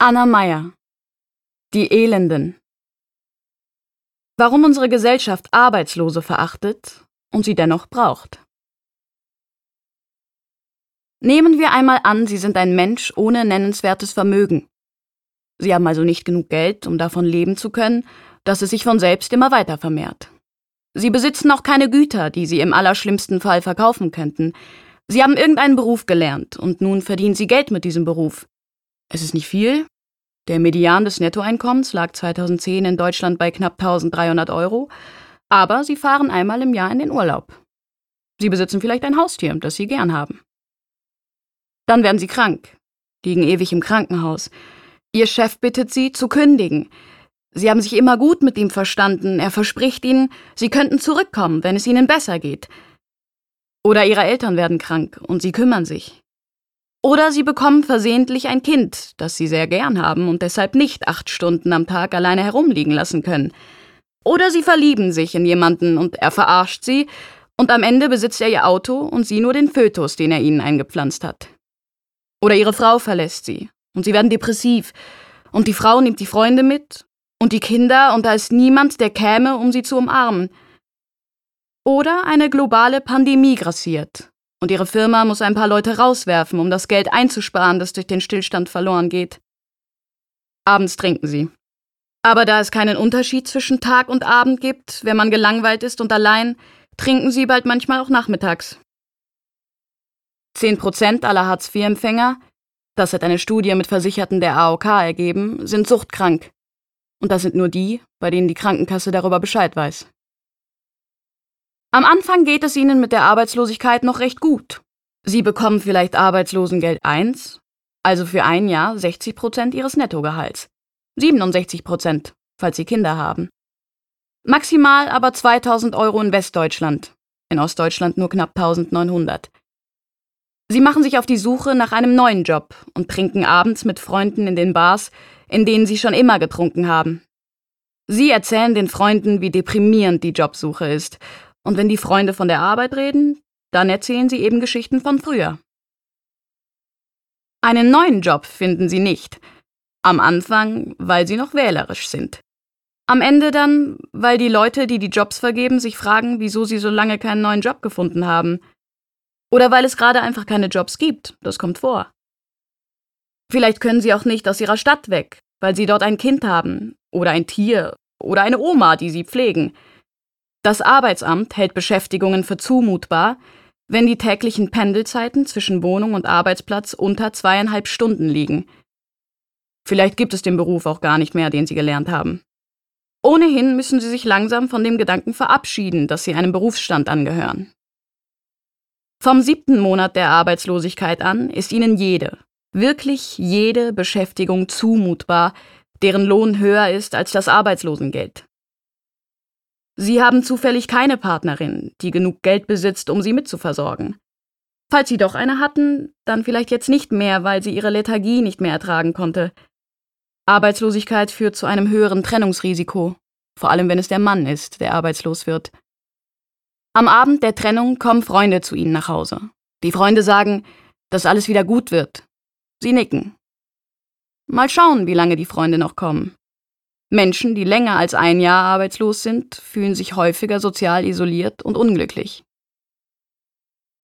Anna Meyer Die Elenden Warum unsere Gesellschaft Arbeitslose verachtet und sie dennoch braucht. Nehmen wir einmal an, Sie sind ein Mensch ohne nennenswertes Vermögen. Sie haben also nicht genug Geld, um davon leben zu können, dass es sich von selbst immer weiter vermehrt. Sie besitzen auch keine Güter, die Sie im allerschlimmsten Fall verkaufen könnten. Sie haben irgendeinen Beruf gelernt und nun verdienen Sie Geld mit diesem Beruf. Es ist nicht viel. Der Median des Nettoeinkommens lag 2010 in Deutschland bei knapp 1300 Euro, aber Sie fahren einmal im Jahr in den Urlaub. Sie besitzen vielleicht ein Haustier, das Sie gern haben. Dann werden Sie krank, liegen ewig im Krankenhaus. Ihr Chef bittet Sie, zu kündigen. Sie haben sich immer gut mit ihm verstanden. Er verspricht Ihnen, Sie könnten zurückkommen, wenn es Ihnen besser geht. Oder Ihre Eltern werden krank und Sie kümmern sich. Oder Sie bekommen versehentlich ein Kind, das Sie sehr gern haben und deshalb nicht acht Stunden am Tag alleine herumliegen lassen können. Oder Sie verlieben sich in jemanden und er verarscht Sie, und am Ende besitzt er Ihr Auto und Sie nur den Fötus, den er Ihnen eingepflanzt hat. Oder Ihre Frau verlässt Sie und Sie werden depressiv und die Frau nimmt die Freunde mit und die Kinder und da ist niemand, der käme, um sie zu umarmen. Oder eine globale Pandemie grassiert und ihre Firma muss ein paar Leute rauswerfen, um das Geld einzusparen, das durch den Stillstand verloren geht. Abends trinken sie. Aber da es keinen Unterschied zwischen Tag und Abend gibt, wenn man gelangweilt ist und allein, trinken sie bald manchmal auch nachmittags. Zehn Prozent aller Hartz-IV-Empfänger, das hat eine Studie mit Versicherten der AOK ergeben, sind suchtkrank. Und das sind nur die, bei denen die Krankenkasse darüber Bescheid weiß. Am Anfang geht es ihnen mit der Arbeitslosigkeit noch recht gut. Sie bekommen vielleicht Arbeitslosengeld 1, also für ein Jahr 60 Prozent ihres Nettogehalts. 67 Prozent, falls sie Kinder haben. Maximal aber 2000 Euro in Westdeutschland, in Ostdeutschland nur knapp 1900. Sie machen sich auf die Suche nach einem neuen Job und trinken abends mit Freunden in den Bars, in denen sie schon immer getrunken haben. Sie erzählen den Freunden, wie deprimierend die Jobsuche ist, und wenn die Freunde von der Arbeit reden, dann erzählen sie eben Geschichten von früher. Einen neuen Job finden sie nicht. Am Anfang, weil sie noch wählerisch sind. Am Ende dann, weil die Leute, die die Jobs vergeben, sich fragen, wieso sie so lange keinen neuen Job gefunden haben. Oder weil es gerade einfach keine Jobs gibt, das kommt vor. Vielleicht können sie auch nicht aus ihrer Stadt weg, weil sie dort ein Kind haben oder ein Tier oder eine Oma, die sie pflegen. Das Arbeitsamt hält Beschäftigungen für zumutbar, wenn die täglichen Pendelzeiten zwischen Wohnung und Arbeitsplatz unter zweieinhalb Stunden liegen. Vielleicht gibt es den Beruf auch gar nicht mehr, den sie gelernt haben. Ohnehin müssen sie sich langsam von dem Gedanken verabschieden, dass sie einem Berufsstand angehören. Vom siebten Monat der Arbeitslosigkeit an ist ihnen jede, wirklich jede Beschäftigung zumutbar, deren Lohn höher ist als das Arbeitslosengeld. Sie haben zufällig keine Partnerin, die genug Geld besitzt, um sie mitzuversorgen. Falls Sie doch eine hatten, dann vielleicht jetzt nicht mehr, weil sie ihre Lethargie nicht mehr ertragen konnte. Arbeitslosigkeit führt zu einem höheren Trennungsrisiko, vor allem wenn es der Mann ist, der arbeitslos wird. Am Abend der Trennung kommen Freunde zu ihnen nach Hause. Die Freunde sagen, dass alles wieder gut wird. Sie nicken. Mal schauen, wie lange die Freunde noch kommen. Menschen, die länger als ein Jahr arbeitslos sind, fühlen sich häufiger sozial isoliert und unglücklich.